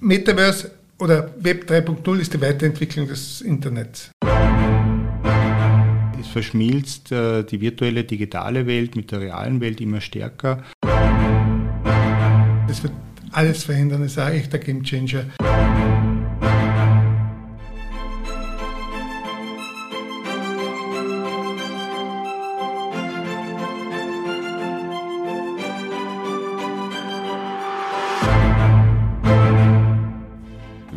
Metaverse oder Web 3.0 ist die Weiterentwicklung des Internets. Es verschmilzt äh, die virtuelle digitale Welt mit der realen Welt immer stärker. Es wird alles verändern, es ist ein echter Gamechanger.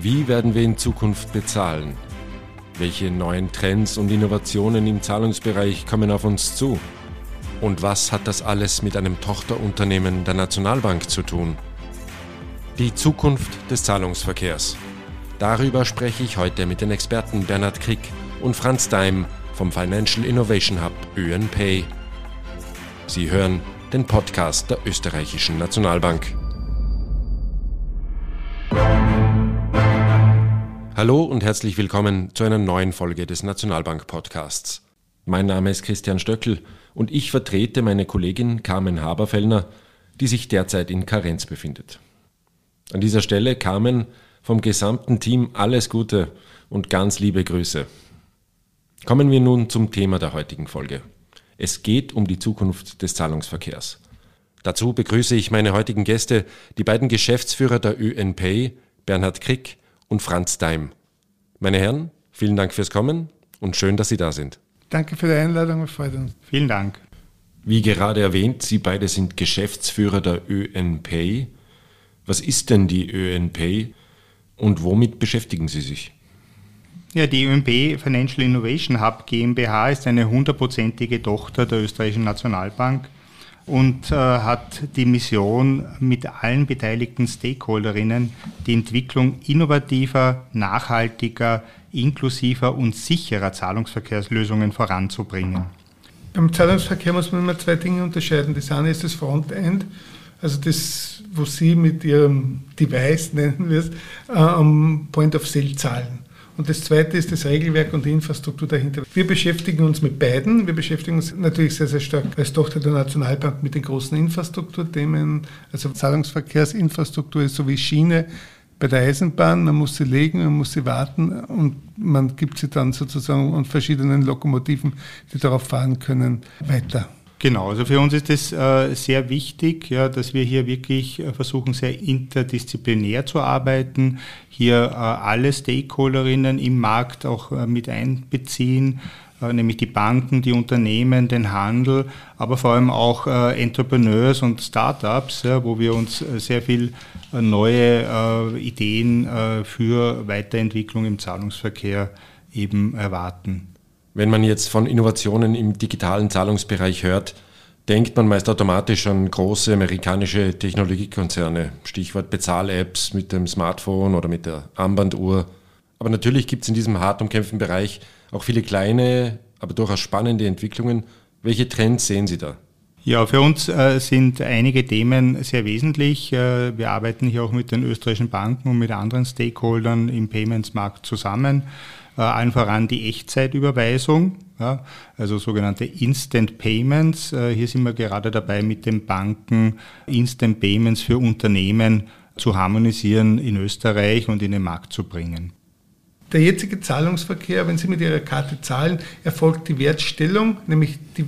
Wie werden wir in Zukunft bezahlen? Welche neuen Trends und Innovationen im Zahlungsbereich kommen auf uns zu? Und was hat das alles mit einem Tochterunternehmen der Nationalbank zu tun? Die Zukunft des Zahlungsverkehrs. Darüber spreche ich heute mit den Experten Bernhard Krick und Franz Daim vom Financial Innovation Hub ÖNPay. Sie hören den Podcast der Österreichischen Nationalbank. Hallo und herzlich willkommen zu einer neuen Folge des Nationalbank Podcasts. Mein Name ist Christian Stöckel und ich vertrete meine Kollegin Carmen Haberfellner, die sich derzeit in Karenz befindet. An dieser Stelle Carmen vom gesamten Team alles Gute und ganz liebe Grüße. Kommen wir nun zum Thema der heutigen Folge. Es geht um die Zukunft des Zahlungsverkehrs. Dazu begrüße ich meine heutigen Gäste, die beiden Geschäftsführer der ÖNPay, Bernhard Krick und Franz Daim. Meine Herren, vielen Dank fürs Kommen und schön, dass Sie da sind. Danke für die Einladung, freuen uns. Vielen Dank. Wie gerade erwähnt, Sie beide sind Geschäftsführer der ÖNPay. Was ist denn die ÖNPay und womit beschäftigen Sie sich? Ja, die ÖNP Financial Innovation Hub GmbH ist eine hundertprozentige Tochter der Österreichischen Nationalbank und äh, hat die Mission, mit allen beteiligten Stakeholderinnen die Entwicklung innovativer, nachhaltiger, inklusiver und sicherer Zahlungsverkehrslösungen voranzubringen. Beim Zahlungsverkehr muss man immer zwei Dinge unterscheiden. Das eine ist das Frontend, also das, wo Sie mit Ihrem Device, nennen wir es, äh, am Point of Sale zahlen. Und das Zweite ist das Regelwerk und die Infrastruktur dahinter. Wir beschäftigen uns mit beiden. Wir beschäftigen uns natürlich sehr, sehr stark als Tochter der Nationalbank mit den großen Infrastrukturthemen. Also Zahlungsverkehrsinfrastruktur ist so wie Schiene bei der Eisenbahn. Man muss sie legen, man muss sie warten und man gibt sie dann sozusagen an verschiedenen Lokomotiven, die darauf fahren können, weiter. Genau, also für uns ist es äh, sehr wichtig, ja, dass wir hier wirklich äh, versuchen, sehr interdisziplinär zu arbeiten, hier äh, alle Stakeholderinnen im Markt auch mit einbeziehen, nämlich die Banken, die Unternehmen, den Handel, aber vor allem auch Entrepreneurs und Startups, ja, wo wir uns sehr viel neue Ideen für Weiterentwicklung im Zahlungsverkehr eben erwarten. Wenn man jetzt von Innovationen im digitalen Zahlungsbereich hört, denkt man meist automatisch an große amerikanische Technologiekonzerne. Stichwort Bezahl-Apps mit dem Smartphone oder mit der Armbanduhr. Aber natürlich gibt es in diesem hart umkämpften Bereich auch viele kleine, aber durchaus spannende Entwicklungen. Welche Trends sehen Sie da? Ja, für uns äh, sind einige Themen sehr wesentlich. Äh, wir arbeiten hier auch mit den österreichischen Banken und mit anderen Stakeholdern im Payments-Markt zusammen. Äh, allen voran die Echtzeitüberweisung, ja, also sogenannte Instant Payments. Äh, hier sind wir gerade dabei, mit den Banken Instant Payments für Unternehmen zu harmonisieren in Österreich und in den Markt zu bringen. Der jetzige Zahlungsverkehr, wenn Sie mit Ihrer Karte zahlen, erfolgt die Wertstellung, nämlich die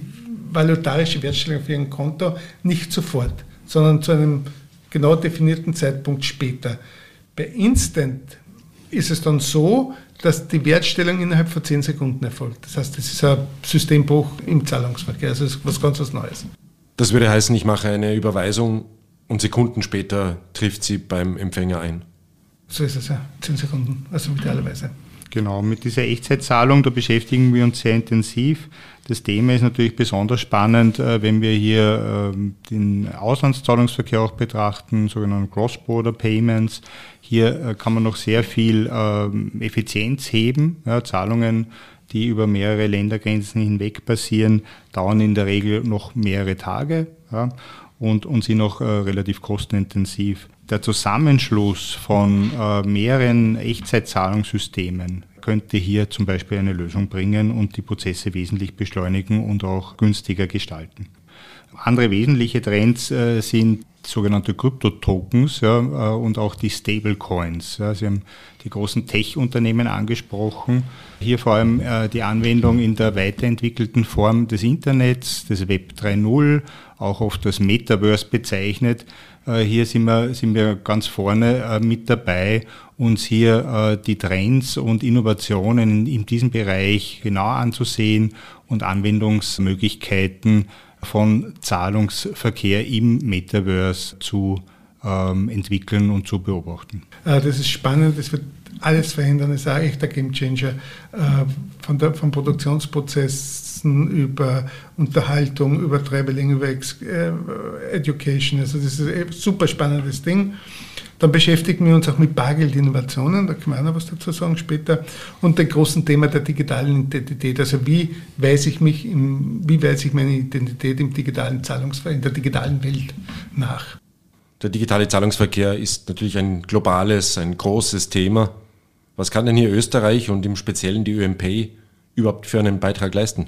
valutarische Wertstellung auf Ihrem Konto, nicht sofort, sondern zu einem genau definierten Zeitpunkt später. Bei Instant ist es dann so, dass die Wertstellung innerhalb von 10 Sekunden erfolgt. Das heißt, das ist ein Systembruch im Zahlungsverkehr. Also das ist was ganz was Neues. Das würde heißen, ich mache eine Überweisung und Sekunden später trifft sie beim Empfänger ein. So ist es ja, 10 Sekunden, also idealerweise. Genau, mit dieser Echtzeitzahlung, da beschäftigen wir uns sehr intensiv. Das Thema ist natürlich besonders spannend, äh, wenn wir hier ähm, den Auslandszahlungsverkehr auch betrachten, sogenannte Cross-Border Payments. Hier äh, kann man noch sehr viel ähm, Effizienz heben. Ja, Zahlungen, die über mehrere Ländergrenzen hinweg passieren, dauern in der Regel noch mehrere Tage ja, und, und sind noch äh, relativ kostenintensiv. Der Zusammenschluss von äh, mehreren Echtzeitzahlungssystemen könnte hier zum Beispiel eine Lösung bringen und die Prozesse wesentlich beschleunigen und auch günstiger gestalten. Andere wesentliche Trends äh, sind sogenannte Krypto-Tokens ja, äh, und auch die Stablecoins. Ja. Sie haben die großen Tech-Unternehmen angesprochen. Hier vor allem äh, die Anwendung in der weiterentwickelten Form des Internets, des Web 3.0, auch oft das Metaverse bezeichnet. Äh, hier sind wir, sind wir ganz vorne äh, mit dabei, uns hier äh, die Trends und Innovationen in diesem Bereich genau anzusehen und Anwendungsmöglichkeiten von Zahlungsverkehr im Metaverse zu ähm, entwickeln und zu beobachten. Das ist spannend, das wird alles verändern, das ist auch ein Gamechanger von, der, von Produktionsprozessen über Unterhaltung, über Traveling, über Education. Also das ist ein super spannendes Ding. Dann beschäftigen wir uns auch mit Bargeldinnovationen, da können wir auch noch was dazu sagen später, und dem großen Thema der digitalen Identität. Also wie weise ich mich, im, wie weise ich meine Identität im digitalen Zahlungsverkehr, in der digitalen Welt nach? Der digitale Zahlungsverkehr ist natürlich ein globales, ein großes Thema. Was kann denn hier Österreich und im Speziellen die ÖMP überhaupt für einen Beitrag leisten?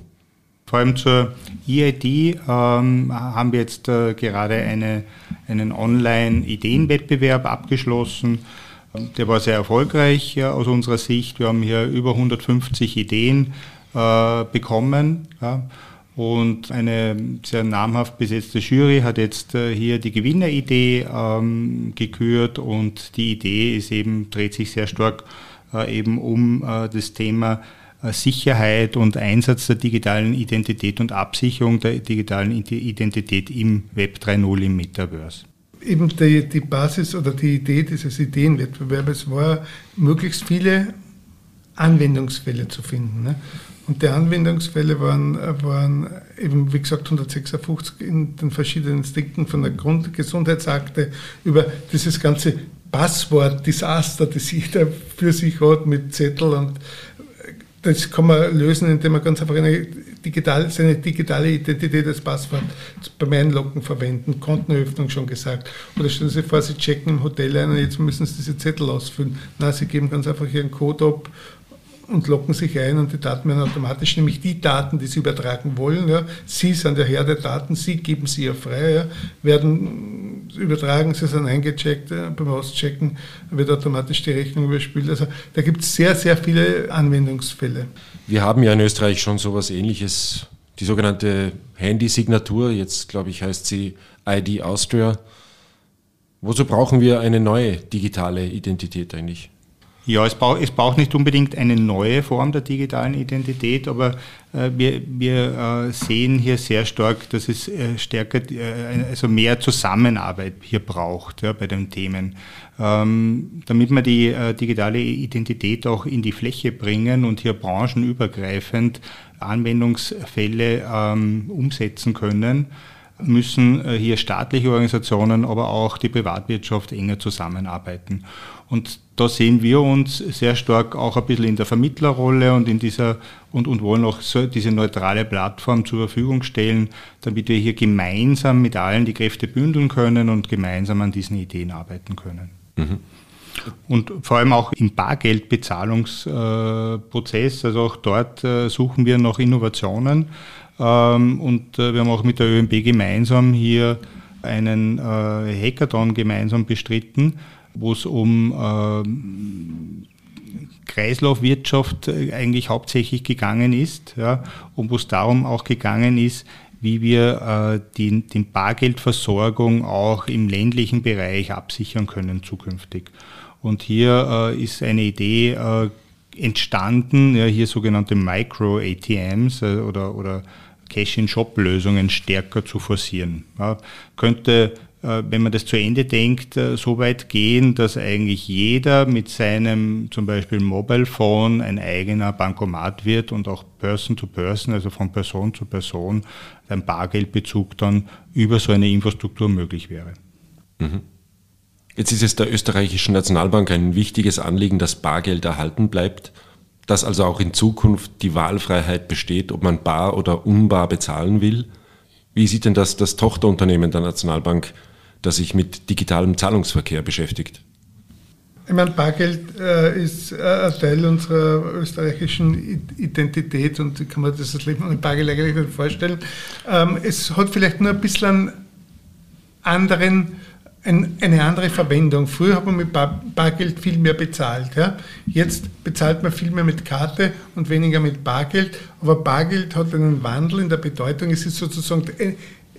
Vor allem zur EID ähm, haben wir jetzt äh, gerade eine, einen Online-Ideenwettbewerb abgeschlossen. Der war sehr erfolgreich ja, aus unserer Sicht. Wir haben hier über 150 Ideen äh, bekommen. Ja. Und eine sehr namhaft besetzte Jury hat jetzt äh, hier die Gewinneridee ähm, gekürt und die Idee ist eben, dreht sich sehr stark äh, eben um äh, das Thema äh, Sicherheit und Einsatz der digitalen Identität und Absicherung der digitalen Identität im Web 3.0 im Metaverse. Eben die, die Basis oder die Idee dieses Ideenwettbewerbs war, möglichst viele Anwendungsfälle zu finden. Ne? Und die Anwendungsfälle waren, waren eben, wie gesagt, 156 in den verschiedenen Sticken von der Grundgesundheitsakte über dieses ganze Passwort-Desaster, das jeder für sich hat mit Zettel und das kann man lösen, indem man ganz einfach eine digital, seine digitale Identität als Passwort beim Einloggen verwenden. Kontenöffnung schon gesagt. Oder stellen Sie sich vor, Sie checken im Hotel ein und jetzt müssen Sie diese Zettel ausfüllen. Nein, Sie geben ganz einfach Ihren Code ab und locken sich ein und die Daten werden automatisch, nämlich die Daten, die Sie übertragen wollen, ja, Sie sind der Herr der Daten, Sie geben sie ja frei, ja, werden übertragen, Sie sind eingecheckt, beim Auschecken wird automatisch die Rechnung überspielt. Also da gibt es sehr, sehr viele Anwendungsfälle. Wir haben ja in Österreich schon sowas ähnliches, die sogenannte Handysignatur, jetzt glaube ich heißt sie ID Austria. Wozu brauchen wir eine neue digitale Identität eigentlich? Ja, es braucht, es braucht nicht unbedingt eine neue Form der digitalen Identität, aber äh, wir, wir äh, sehen hier sehr stark, dass es äh, stärker, äh, also mehr Zusammenarbeit hier braucht ja, bei den Themen. Ähm, damit wir die äh, digitale Identität auch in die Fläche bringen und hier branchenübergreifend Anwendungsfälle ähm, umsetzen können, müssen äh, hier staatliche Organisationen, aber auch die Privatwirtschaft enger zusammenarbeiten. Und da sehen wir uns sehr stark auch ein bisschen in der Vermittlerrolle und in dieser und, und wollen auch so diese neutrale Plattform zur Verfügung stellen, damit wir hier gemeinsam mit allen die Kräfte bündeln können und gemeinsam an diesen Ideen arbeiten können. Mhm. Und vor allem auch im Bargeldbezahlungsprozess, also auch dort äh, suchen wir noch Innovationen. Ähm, und äh, wir haben auch mit der ÖMB gemeinsam hier einen äh, Hackathon gemeinsam bestritten wo es um äh, Kreislaufwirtschaft äh, eigentlich hauptsächlich gegangen ist ja, und wo es darum auch gegangen ist, wie wir äh, die, die Bargeldversorgung auch im ländlichen Bereich absichern können zukünftig. Und hier äh, ist eine Idee äh, entstanden, ja, hier sogenannte Micro-ATMs oder, oder Cash-in-Shop-Lösungen stärker zu forcieren. Ja, könnte äh, wenn man das zu Ende denkt, äh, so weit gehen, dass eigentlich jeder mit seinem zum Beispiel Mobile Phone ein eigener Bankomat wird und auch Person to Person, also von Person zu Person, ein Bargeldbezug dann über so eine Infrastruktur möglich wäre. Mhm. Jetzt ist es der österreichischen Nationalbank ein wichtiges Anliegen, dass Bargeld erhalten bleibt, dass also auch in Zukunft die Wahlfreiheit besteht, ob man bar oder unbar bezahlen will. Wie sieht denn das das Tochterunternehmen der Nationalbank das sich mit digitalem Zahlungsverkehr beschäftigt? Ich meine, Bargeld äh, ist äh, ein Teil unserer österreichischen Identität und ich kann mir das Leben ohne Bargeld eigentlich nicht vorstellen. Ähm, es hat vielleicht nur ein bisschen anderen eine andere Verwendung. Früher hat man mit Bargeld viel mehr bezahlt. Ja? Jetzt bezahlt man viel mehr mit Karte und weniger mit Bargeld. Aber Bargeld hat einen Wandel in der Bedeutung. Es ist sozusagen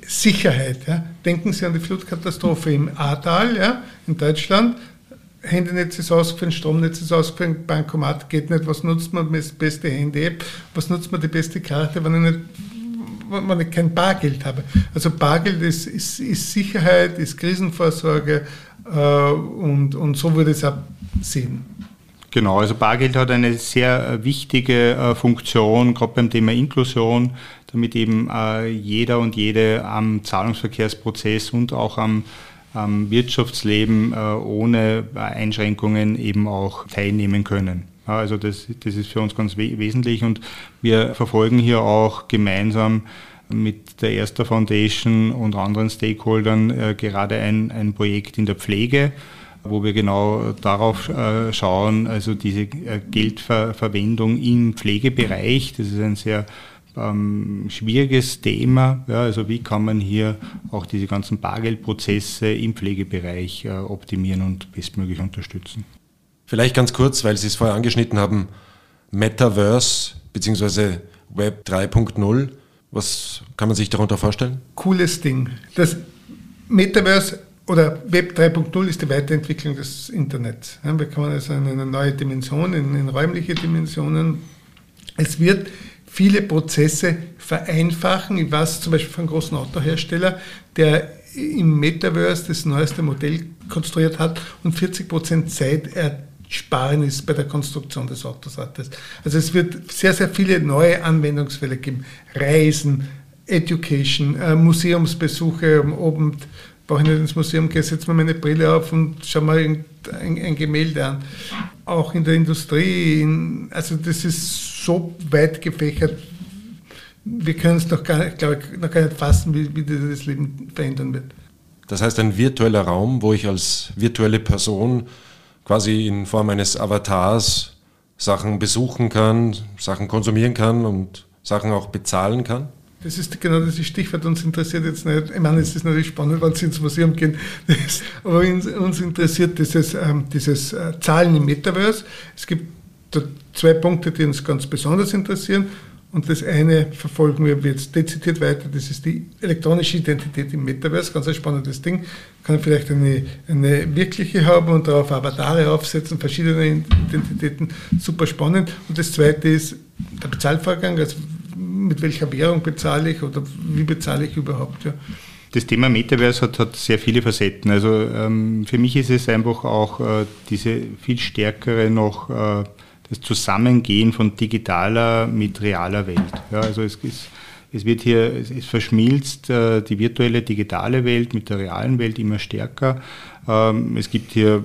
Sicherheit. Ja? Denken Sie an die Flutkatastrophe im Ahrtal ja? in Deutschland. Handynetz ist ausgefallen, Stromnetz ist ausgefallen, Bankomat geht nicht. Was nutzt man das beste Handy-App? Was nutzt man die beste Karte, wenn ich nicht wenn ich kein Bargeld habe. Also Bargeld ist, ist, ist Sicherheit, ist Krisenvorsorge äh, und, und so würde ich es auch sehen. Genau, also Bargeld hat eine sehr äh, wichtige äh, Funktion, gerade beim Thema Inklusion, damit eben äh, jeder und jede am Zahlungsverkehrsprozess und auch am, am Wirtschaftsleben ohne Einschränkungen eben auch teilnehmen können. Also das, das ist für uns ganz wesentlich und wir verfolgen hier auch gemeinsam mit der Erster Foundation und anderen Stakeholdern äh, gerade ein, ein Projekt in der Pflege, wo wir genau darauf äh, schauen, also diese äh, Geldverwendung im Pflegebereich, das ist ein sehr ähm, schwieriges Thema. Ja, also wie kann man hier auch diese ganzen Bargeldprozesse im Pflegebereich äh, optimieren und bestmöglich unterstützen? Vielleicht ganz kurz, weil Sie es vorher angeschnitten haben, Metaverse bzw. Web 3.0. Was kann man sich darunter vorstellen? Cooles Ding. Das Metaverse oder Web 3.0 ist die Weiterentwicklung des Internets. Wir kommen also in eine neue Dimension, in, in räumliche Dimensionen. Es wird viele Prozesse vereinfachen. Ich weiß zum Beispiel von einem großen Autohersteller, der im Metaverse das neueste Modell konstruiert hat und 40 Prozent Zeit er sparen ist bei der Konstruktion des Autos. Also es wird sehr, sehr viele neue Anwendungsfälle geben. Reisen, Education, äh, Museumsbesuche am Abend. Brauche ich nicht ins Museum gehen, setze mir meine Brille auf und schaue mal ein, ein, ein Gemälde an. Auch in der Industrie, in, also das ist so weit gefächert. Wir können es noch gar, ich, noch gar nicht fassen, wie, wie das Leben verändern wird. Das heißt, ein virtueller Raum, wo ich als virtuelle Person quasi in Form eines Avatars Sachen besuchen kann, Sachen konsumieren kann und Sachen auch bezahlen kann? Das ist genau das Stichwort. Uns interessiert jetzt nicht, ich meine, es ist natürlich spannend, wenn Sie ins Museum gehen, das, aber uns, interessiert dieses, ähm, dieses äh, Zahlen im Metaverse. Es gibt zwei Punkte, die uns ganz besonders interessieren. Und das eine verfolgen wir jetzt dezidiert weiter, das ist die elektronische Identität im Metaverse, ganz ein spannendes Ding. Kann vielleicht eine, eine wirkliche haben und darauf Avatare aufsetzen, verschiedene Identitäten, super spannend. Und das zweite ist der Bezahlvorgang, also mit welcher Währung bezahle ich oder wie bezahle ich überhaupt. Ja. Das Thema Metaverse hat, hat sehr viele Facetten. Also ähm, für mich ist es einfach auch äh, diese viel stärkere noch äh, das Zusammengehen von digitaler mit realer Welt. Ja, also es, es, es wird hier, es, verschmilzt äh, die virtuelle digitale Welt mit der realen Welt immer stärker. Ähm, es gibt hier,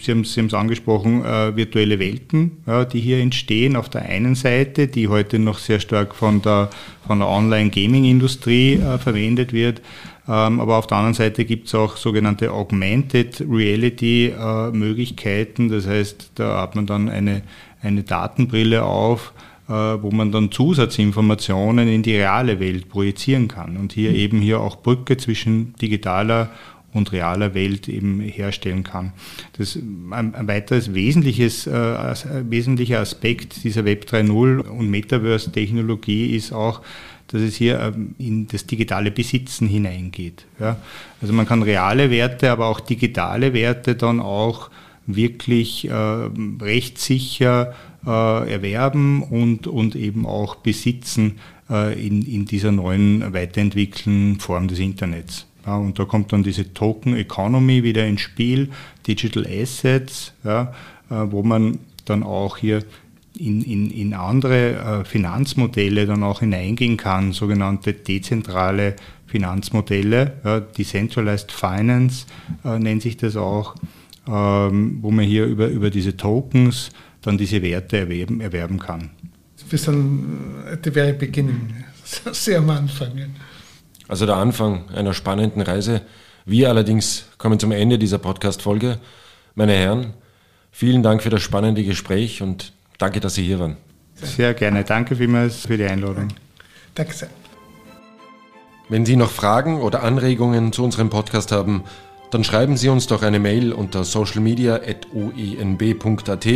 Sie haben, Sie haben es angesprochen, äh, virtuelle Welten, ja, die hier entstehen. Auf der einen Seite, die heute noch sehr stark von der, von der Online-Gaming-Industrie äh, verwendet wird. Ähm, aber auf der anderen Seite gibt es auch sogenannte Augmented Reality äh, Möglichkeiten. Das heißt, da hat man dann eine, eine Datenbrille auf, äh, wo man dann Zusatzinformationen in die reale Welt projizieren kann und hier eben hier auch Brücke zwischen digitaler und realer Welt eben herstellen kann. Das, ein, ein weiteres wesentliches, äh, wesentlicher Aspekt dieser Web 3.0 und Metaverse-Technologie ist auch, dass es hier ähm, in das digitale Besitzen hineingeht. Ja. Also man kann reale Werte, aber auch digitale Werte dann auch wirklich äh, rechtssicher äh, erwerben und, und eben auch besitzen äh, in, in dieser neuen weiterentwickelten Form des Internets. Ja, und da kommt dann diese Token Economy wieder ins Spiel, Digital Assets, ja, äh, wo man dann auch hier in, in, in andere äh, Finanzmodelle dann auch hineingehen kann, sogenannte dezentrale Finanzmodelle, ja, Decentralized Finance äh, nennt sich das auch, ähm, wo man hier über, über diese Tokens dann diese Werte erwerben, erwerben kann. Wir sind at the very beginning, sehr am Anfang. Also der Anfang einer spannenden Reise. Wir allerdings kommen zum Ende dieser Podcast-Folge. Meine Herren, vielen Dank für das spannende Gespräch und Danke, dass Sie hier waren. Sehr gerne. Danke vielmals für die Einladung. Danke sehr. Wenn Sie noch Fragen oder Anregungen zu unserem Podcast haben, dann schreiben Sie uns doch eine Mail unter socialmedia.oenb.at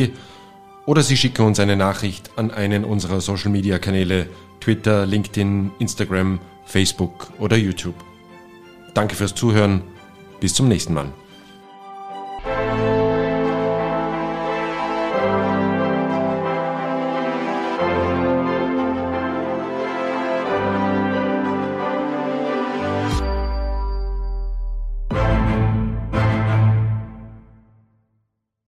oder Sie schicken uns eine Nachricht an einen unserer Social Media Kanäle Twitter, LinkedIn, Instagram, Facebook oder YouTube. Danke fürs Zuhören. Bis zum nächsten Mal.